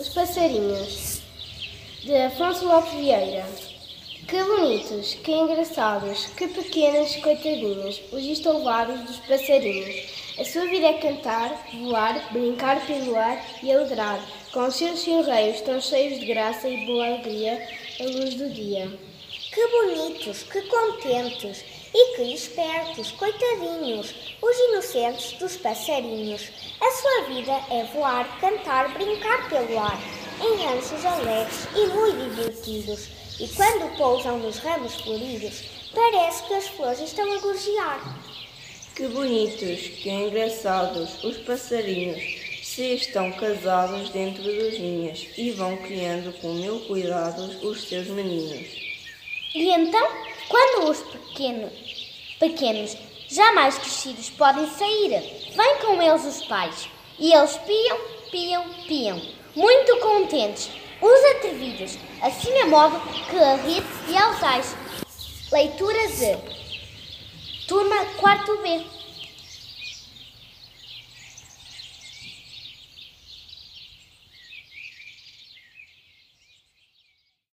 Os passarinhos, de Afonso Lopes Vieira. Que bonitos, que engraçados, que pequenas coitadinhas, os estouvados dos passarinhos. A sua vida é cantar, voar, brincar pelo ar e alegrar, com os seus chilreios tão cheios de graça e boa alegria, a luz do dia. Que bonitos, que contentes e que espertos, coitadinhos, os inocentes dos passarinhos. A sua vida é voar, cantar, brincar pelo ar, em ranchos alegres e muito divertidos. E quando pousam nos ramos floridos, parece que as flores estão a gorjear. Que bonitos, que engraçados, os passarinhos, se estão casados dentro das ninhas e vão criando com mil cuidados os seus meninos. E então, quando os pequeno, pequenos, já mais crescidos, podem sair, vêm com eles os pais. E eles piam, piam, piam, muito contentes, os atrevidos, assim a modo que a rede e altais. Leitura de Turma 4 B.